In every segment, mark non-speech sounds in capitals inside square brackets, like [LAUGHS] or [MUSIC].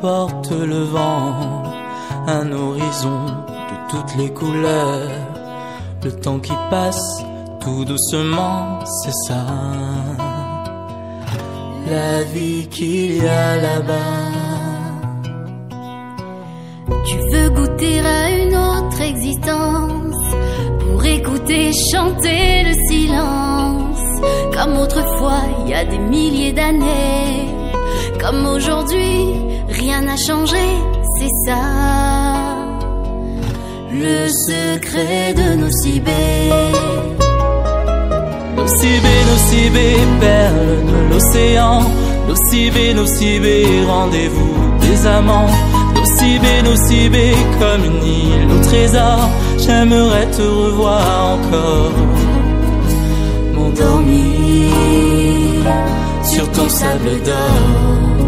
porte le vent, un horizon de toutes les couleurs. Le temps qui passe tout doucement, c'est ça. La vie qu'il y a là-bas. Tu veux goûter à une autre existence pour écouter chanter le silence. Comme autrefois, il y a des milliers d'années. Comme aujourd'hui, rien n'a changé, c'est ça. Le secret de nos cibés. Nos cibés, nos cibés, perles de l'océan. Nos cibés, nos cibés, rendez-vous des amants. Nos cibés, nos cibés, comme une île au trésor. J'aimerais te revoir encore. Mon dormi sur ton sable d'or.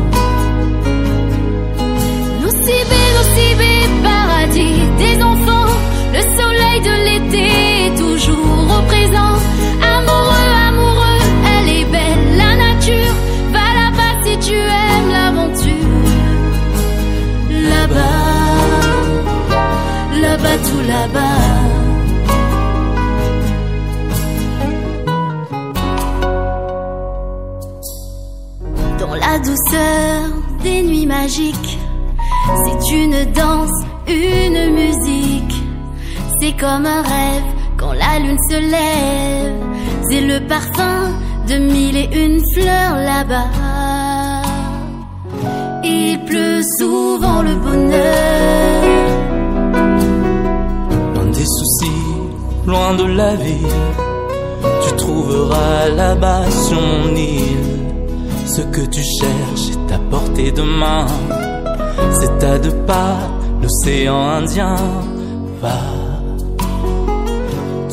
C'est le parfum de mille et une fleurs là-bas. Il pleut souvent le bonheur. Loin des soucis, loin de la ville tu trouveras là-bas son île. Ce que tu cherches est à portée de main. C'est à deux pas l'océan Indien. Va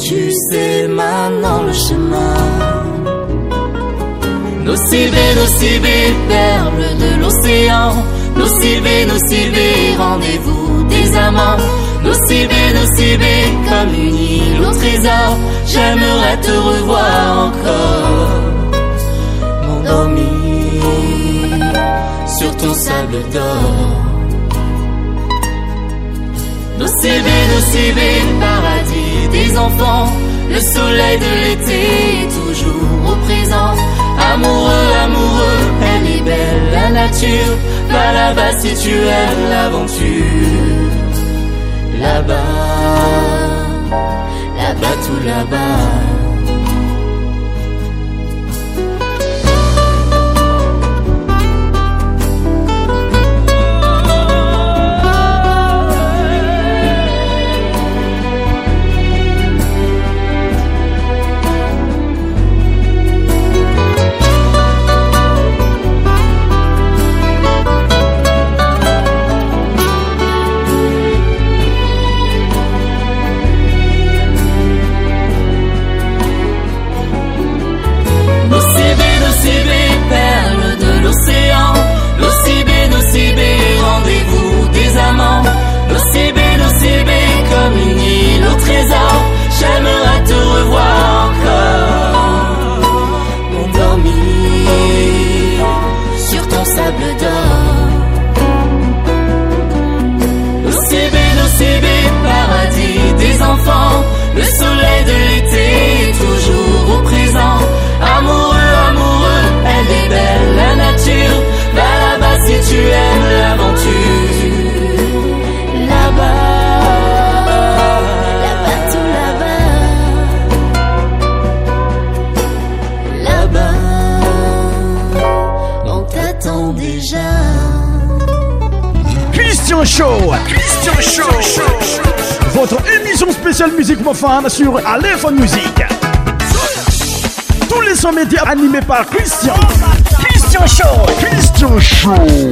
tu sais maintenant le chemin. nos nocivé, perles de l'océan. nos nocivé, rendez-vous des amants. nos nocivé, comme une île au trésor. J'aimerais te revoir encore, mon ami, sur ton sable d'or. nos CV, paradis les enfants, le soleil de l'été est toujours au présent. Amoureux, amoureux, elle est belle la nature. Va là-bas si tu aimes l'aventure. Là-bas, là-bas, tout là-bas. sur Aléphone Music. Tous les sommets médias animés par Christian. Christian Show. Christian Show.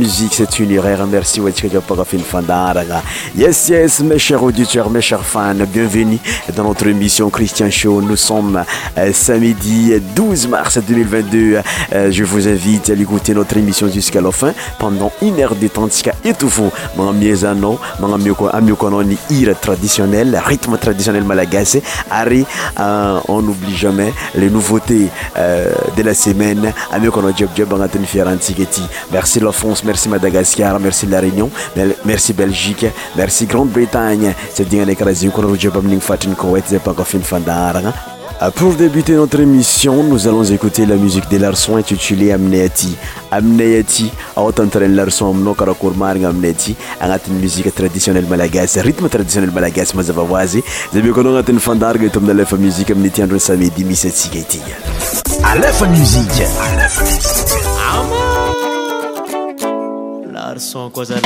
musique, c'est une erreur. Merci Yes, yes, mes chers auditeurs, mes chers fans, bienvenue dans notre émission Christian Show. Nous sommes euh, samedi 12 mars 2022. Euh, je vous invite à écouter notre émission jusqu'à la fin pendant une heure de temps. mon ami Mangamiokononi, ira traditionnel, rythme traditionnel malagasy. Ari, euh, on n'oublie jamais les nouveautés de la semaine. Job Job, Merci la merci Madagascar, merci La Réunion, merci Belgique, merci Grande-Bretagne. C'est bien les ah, pour débuter notre émission, nous allons écouter la musique de Larson intitulée Amneati. Amneati, autant de Larson amno karakour marga une musique traditionnelle malagasse, rythme traditionnel malagasse qu'on a une fandarga et de la musique Amneti andro samedi mi setsigeti. à musique, alefa musique son cose la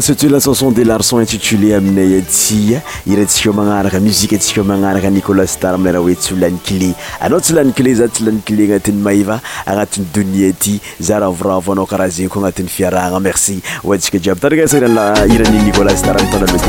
stl chanson de larson intitulé aminay atya irantsika o magnaraka muzika tsika o magnaraka nicolas tar amiana hoe tsy lan'ny cle anao tsy lan'ni cle za tsy hlan'ny cle agnatin'ny maiva agnatin'ny donie aty za ravoravo anao karaha zegny koa agnatin'ny fiarahagna merci ontsika djiaby tanraka sarna iran'ny nicolas dara amitana loknt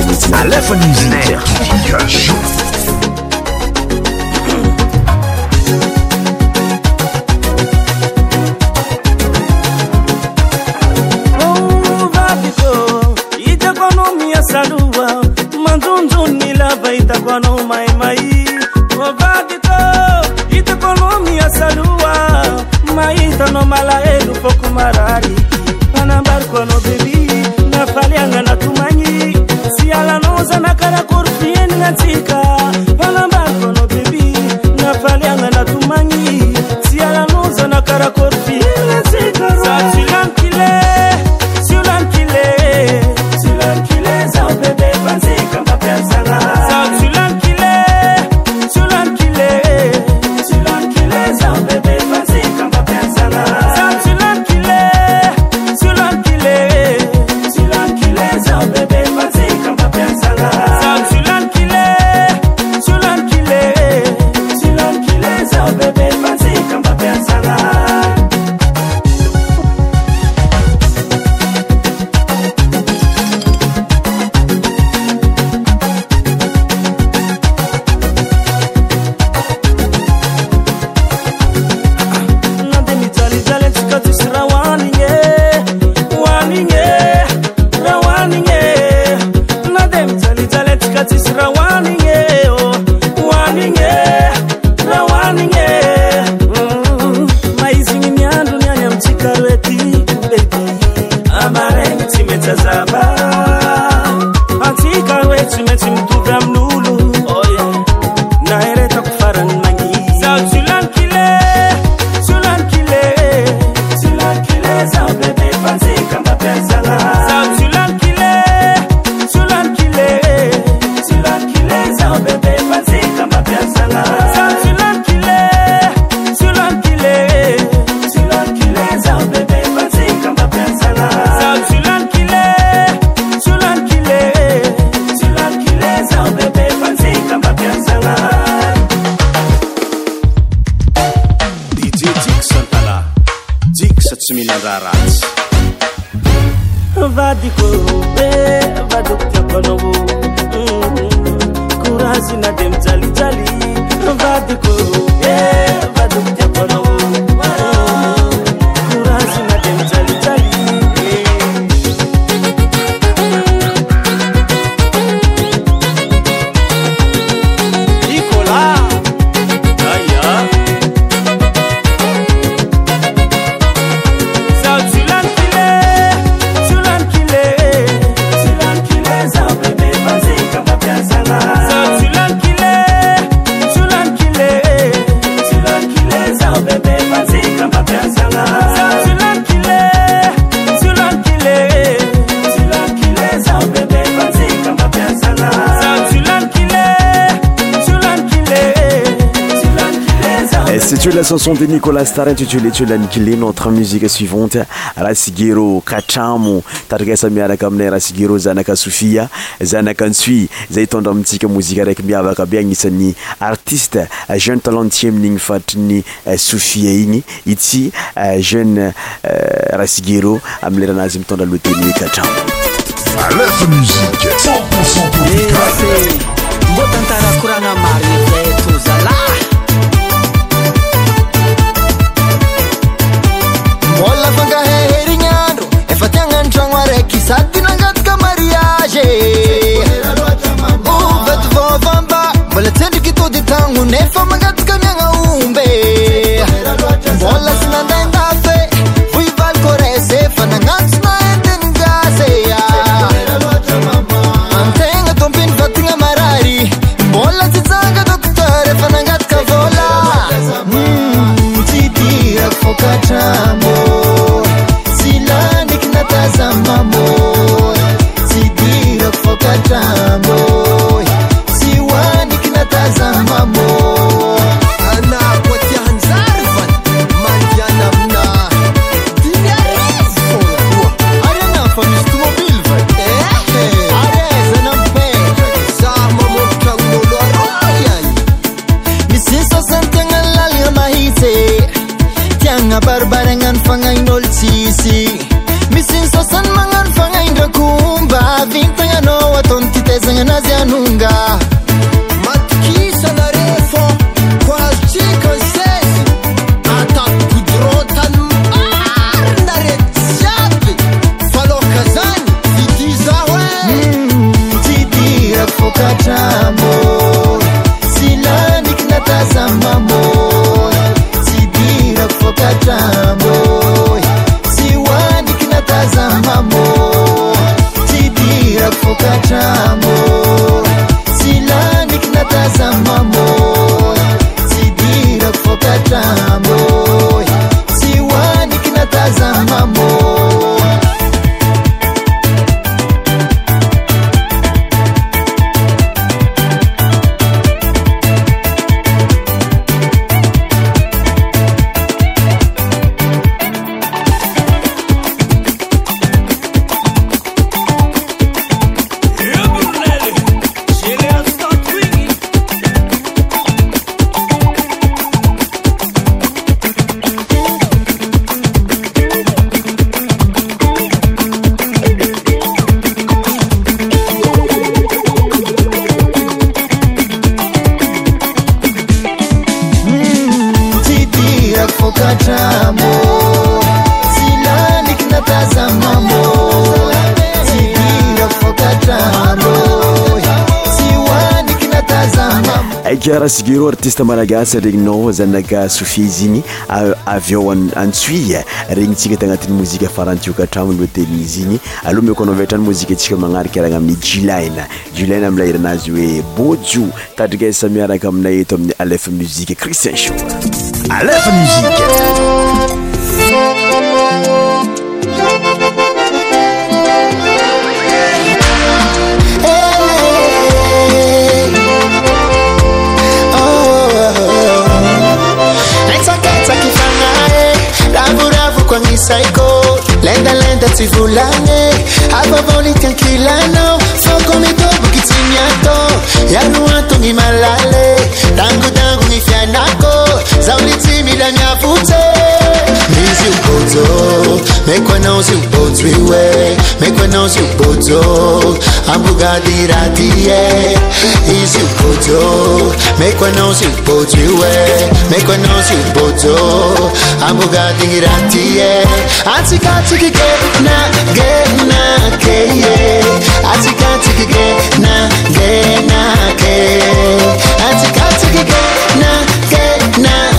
niolas trtutulétlnikilénotre musie suivante rasigero katramo tatraasamiaraka aminay rasigero zanaka sofia zanakantsui zay itondra amitsika mozi araiky miavaka be anisany artiste jeune talentieminigny faitrny eh, sofi igny itsyjeue eh, eh, rasiero amleraazy mitondra loteara taonefamanataka miagna ombe bola synandandafe voi valkorese fanagnasona endynygaseaantegna ah. tômpiny vatagna marary bola zy zanka doktere fanangataka vôla mm, touch sygero artiste malagasy nregninao zanaka sofi izy igny avyeo antsuie regnytsika tagnatin'ny mozika farantiokatramo lo telin' izy igny aloha mikoanao vetrany mozika ntsika manarika arana amin'ny jiline juline amileheranazy oe bojo tadrika e, sami araka aminay eto amin'ny alefa mozike crisinchoami ako lendalenda civulale apavolitkankilano fokonetobukicimiato yaluatu mimalale dangudangu mifianako zaulicimidamiapuce make when those you go three way make when those you go to i'm bugatti rati yeah is you go to make when those you go three way make when those you go to i'm bugatti rati yeah i think i think you get na get na ke yeah i think i think you get na get na ke i think i think you get na get na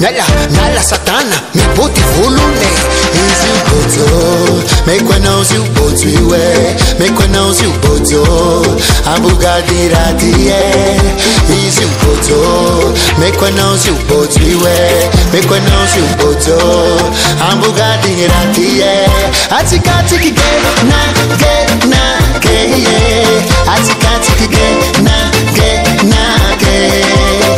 ल सतान mipuति हुलूने ेिे ुगातिराति ेे बुकातिरातिe का ाााा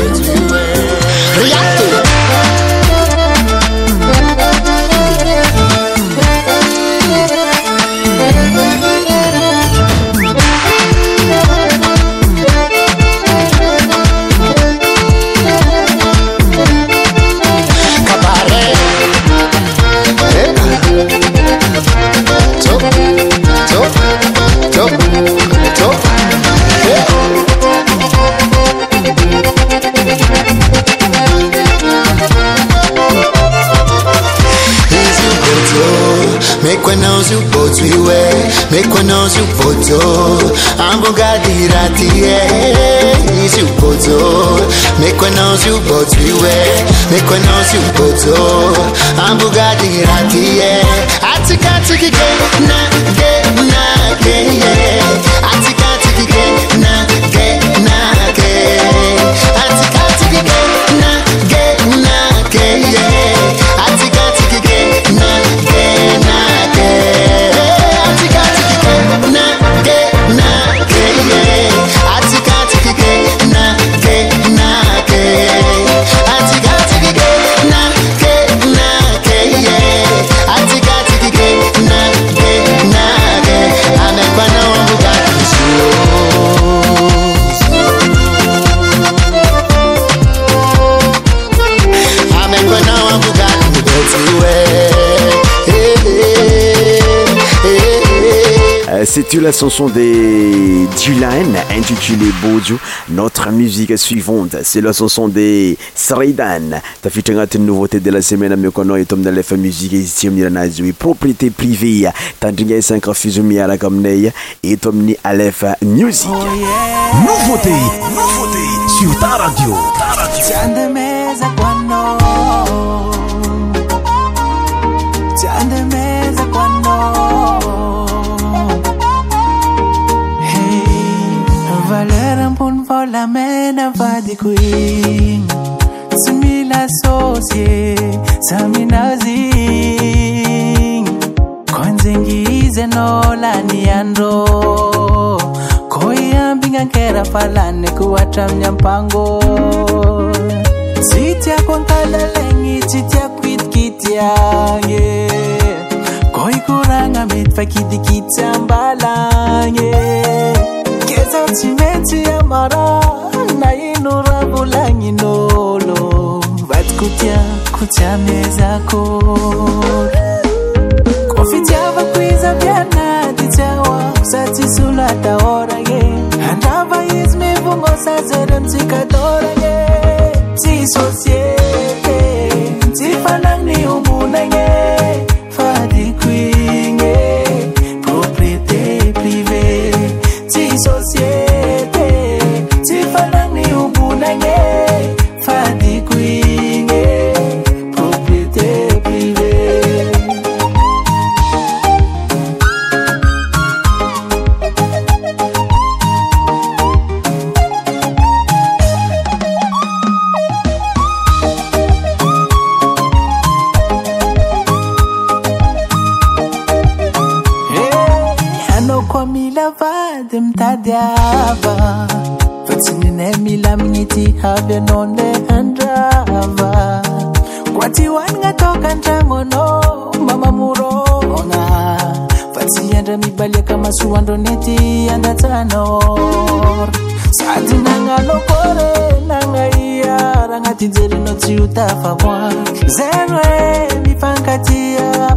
suppoto ambogadi ratie eh, suppoto mekweno supotiwe mekweno suppoto ambogadi ratie eh, atikatikike na ge na ge eh, atika C'était la chanson des Julan intitulée Bojo. Notre musique suivante, c'est la chanson des Saridan. fait une nouveauté de la semaine à anao eto amin'ny alefa musique et amin'ny anazy propriété privée tandrigna à la miaraka et eto ni alefa musique. Oh, nouveauté, nouveauté sur ta radio. Ta radio. bonyvôlamenavadikoe sy milassôsie saminaziny konzengyzena lany andrô kôy ambinankera falanyko oatra minyampangô sytiakontalalegny sy tiao kitkityage kôy koragnaa mety fakitikity sambalage za tsy metsy amara naino rabolaninolo vaty kotia kotiamezako kôfitiavakoizabiaaditiaoako sati solataôrage andavaizy mivongo sazerymitika toragne zy sôiée zyfananyomonage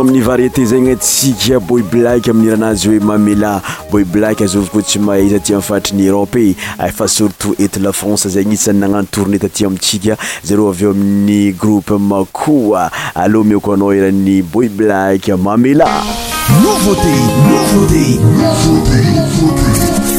aminy variété zagny atsika boiblake aminy iranazy hoe mamela boiblaky azovy koa tsy mahahisa ty aminfaitriny érape e. ah, efa sortout et lafrance zay gnisany nagnano tournetaty amitsika zareo avyeo amin'ny groupe makoa aloa mioko anao herany boi blake mamela novate novate vt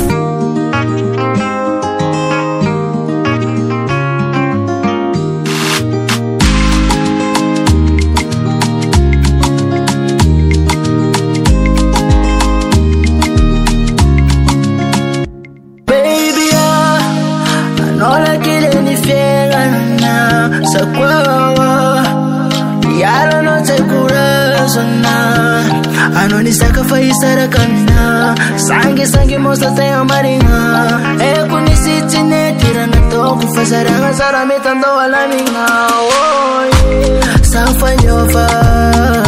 maria ekunisitzinetiranatokufasaraazaramitandoalamia eh, safayova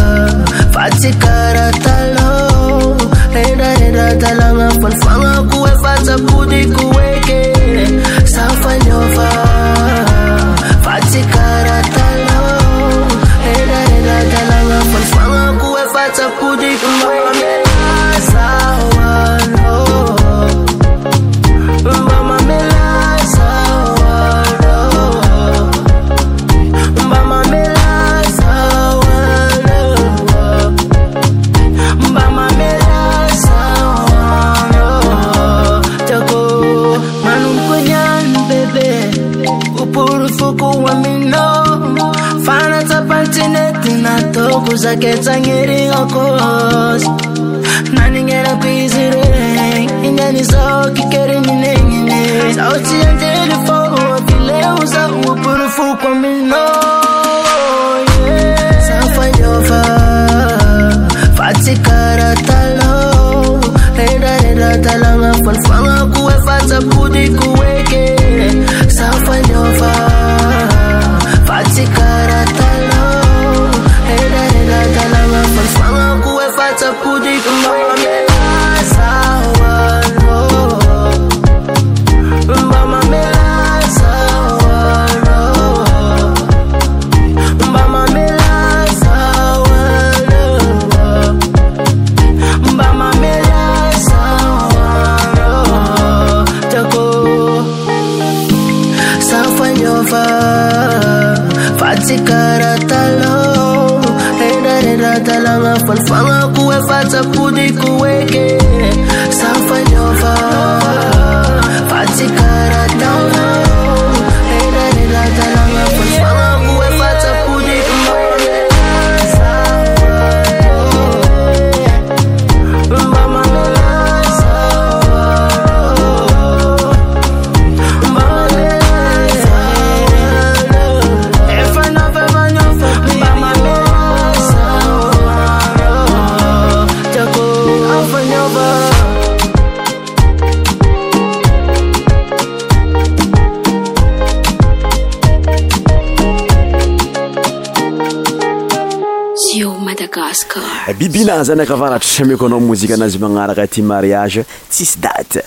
naa zany akavaratry symeko anao mozika anazy magnaraka aty mariage tsisy daty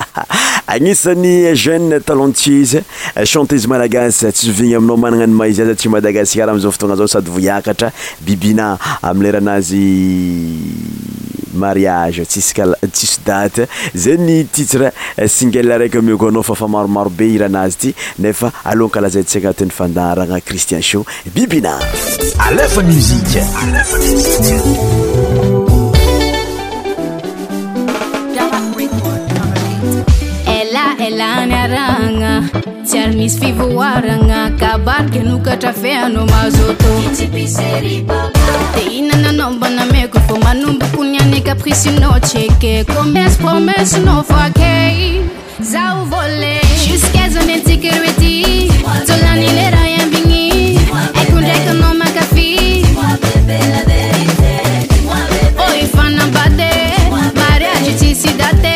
[LAUGHS] agnisan'ny jeune talenties chanteizy madagasa tsisy vigny aminao magnana ny maizia za ty madagasikarah amiizao fotona zao sady voiakatra bibina am leranazy mariage tsisy kala tsisy daty zay ny titre eh, singe araiky makonao fa fa maromaro be hiranazy ity nefa alohankalazai tsy agnatin'ny fandarana cristian shio bibynaalefa mzikaaana tiary misy fivo oaragna kabaryke nokatra feanao mahazatô di ihnananaombanameko fô manombo koniane kaprisina tseke commence promencena foakey zao vôle jusazanentsikroety solanlera ambigny aiko ndraika anao makafi ôfaabat aiae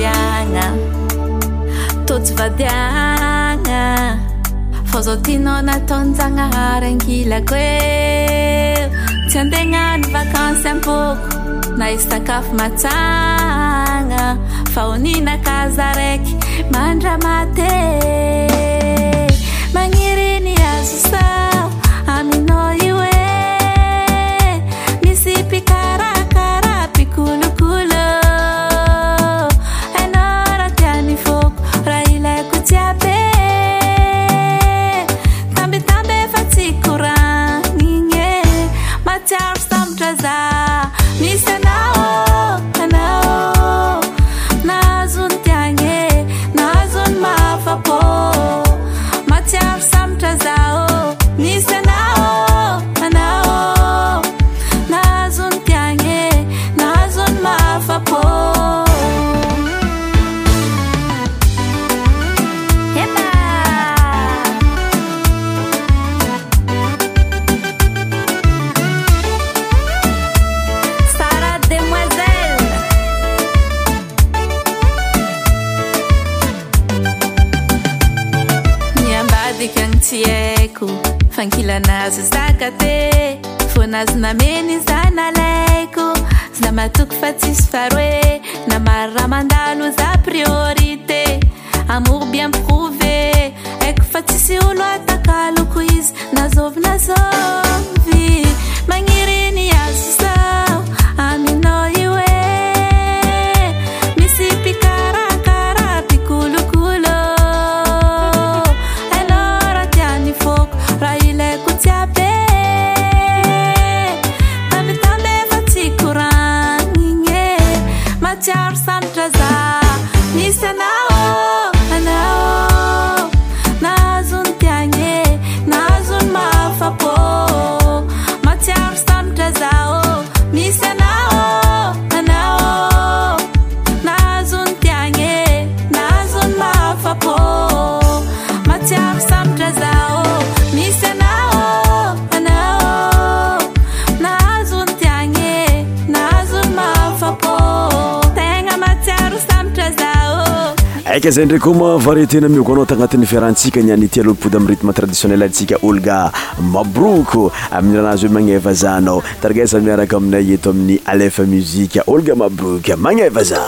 ana totsy vadiagna fô zao tinao nataonjagnahary angilako e tsy andegnano vakansy amboko na izy sakafo matsagna fa oninakaza raiky mandramaty Miss k zay ndraky koma varieté-na miokoanao tagnatin'ny fiarantsika nianyity alompody amin'y rythme traditionnel ntsika olga mabroko amin'y raha anazy hoe magneva zanao taragasa miaraka aminay eto amin'ny alefa muzika olga mabrok magneva za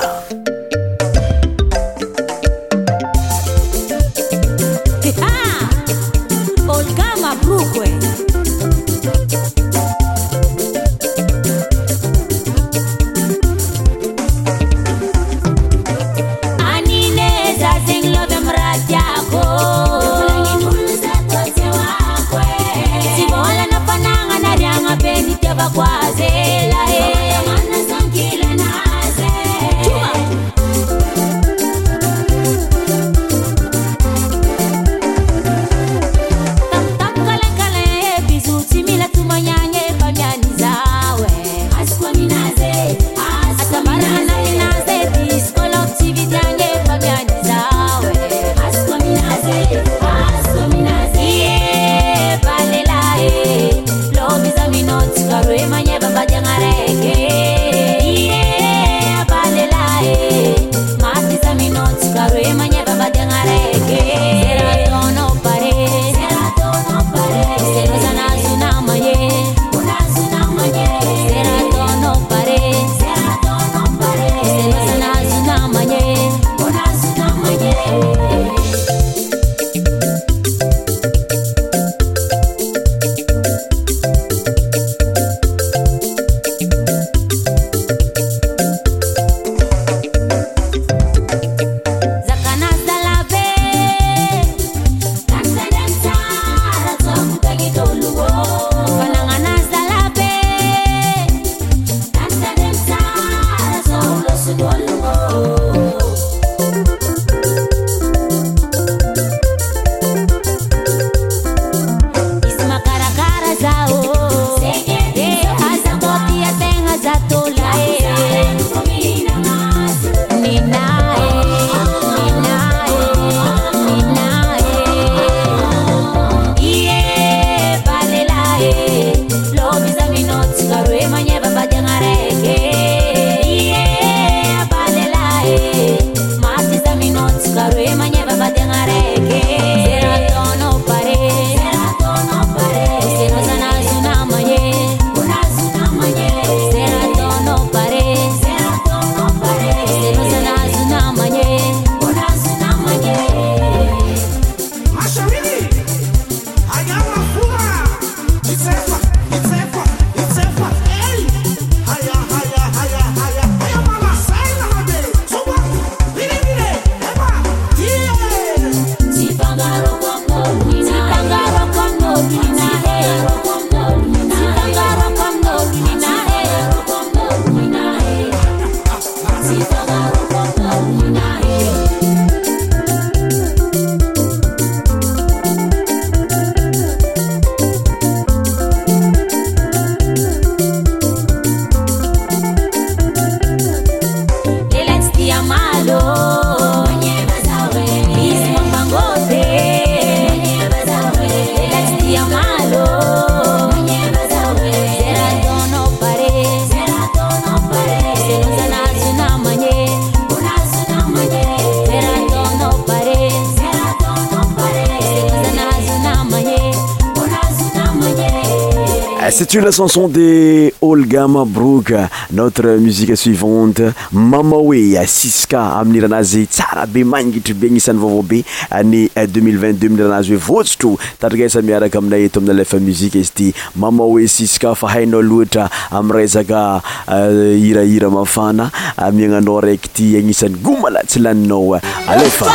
sy tsio la chanson de olga mabrok notre musique suivante mama hoe siska amin'nyiranazy tsara be mangitry be agnisan'ny vaovaobe ny 2022 miiranazy hoe votsotro tatrikasa miaraka amina eto amina alefa muzike izy ty mama hoe siska fa hainao loatra ami' resaka euh, hirahira mafana miagnanao raiky ty agnisan'ny gomala tsy laninao alefa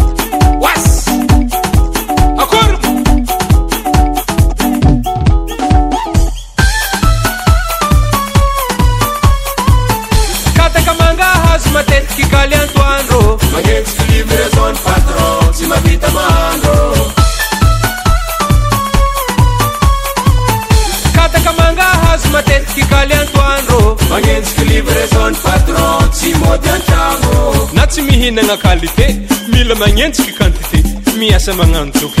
nagna qualité mila magnentsika quantité miasa magnano joky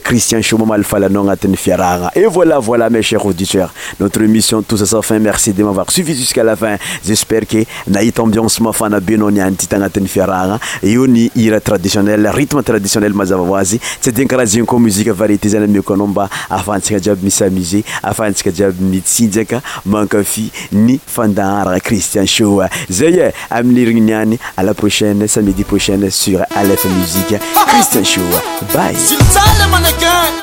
cristienhow mamalfalanao agnatin'ny fiarahana e voilà voilà ma cher auditeur notre émission toussafin merci de mavor suifi jusqu'à lafin jespère ke nait ambienceme fanabenao niantita agnatin'ny fiarahagna eo ny ira traditionnel rthme traditionnel mazavaazytsy adi karaha zegny komusie variété zany mikoana mba afantsika jiaby misy amusé afantsika jiaby mitsinjyaka mankafi ny fandaharaa cristien show zaye amin'yrinniany la prochaine samédi prohaine sur sensual bye Sultana mannequin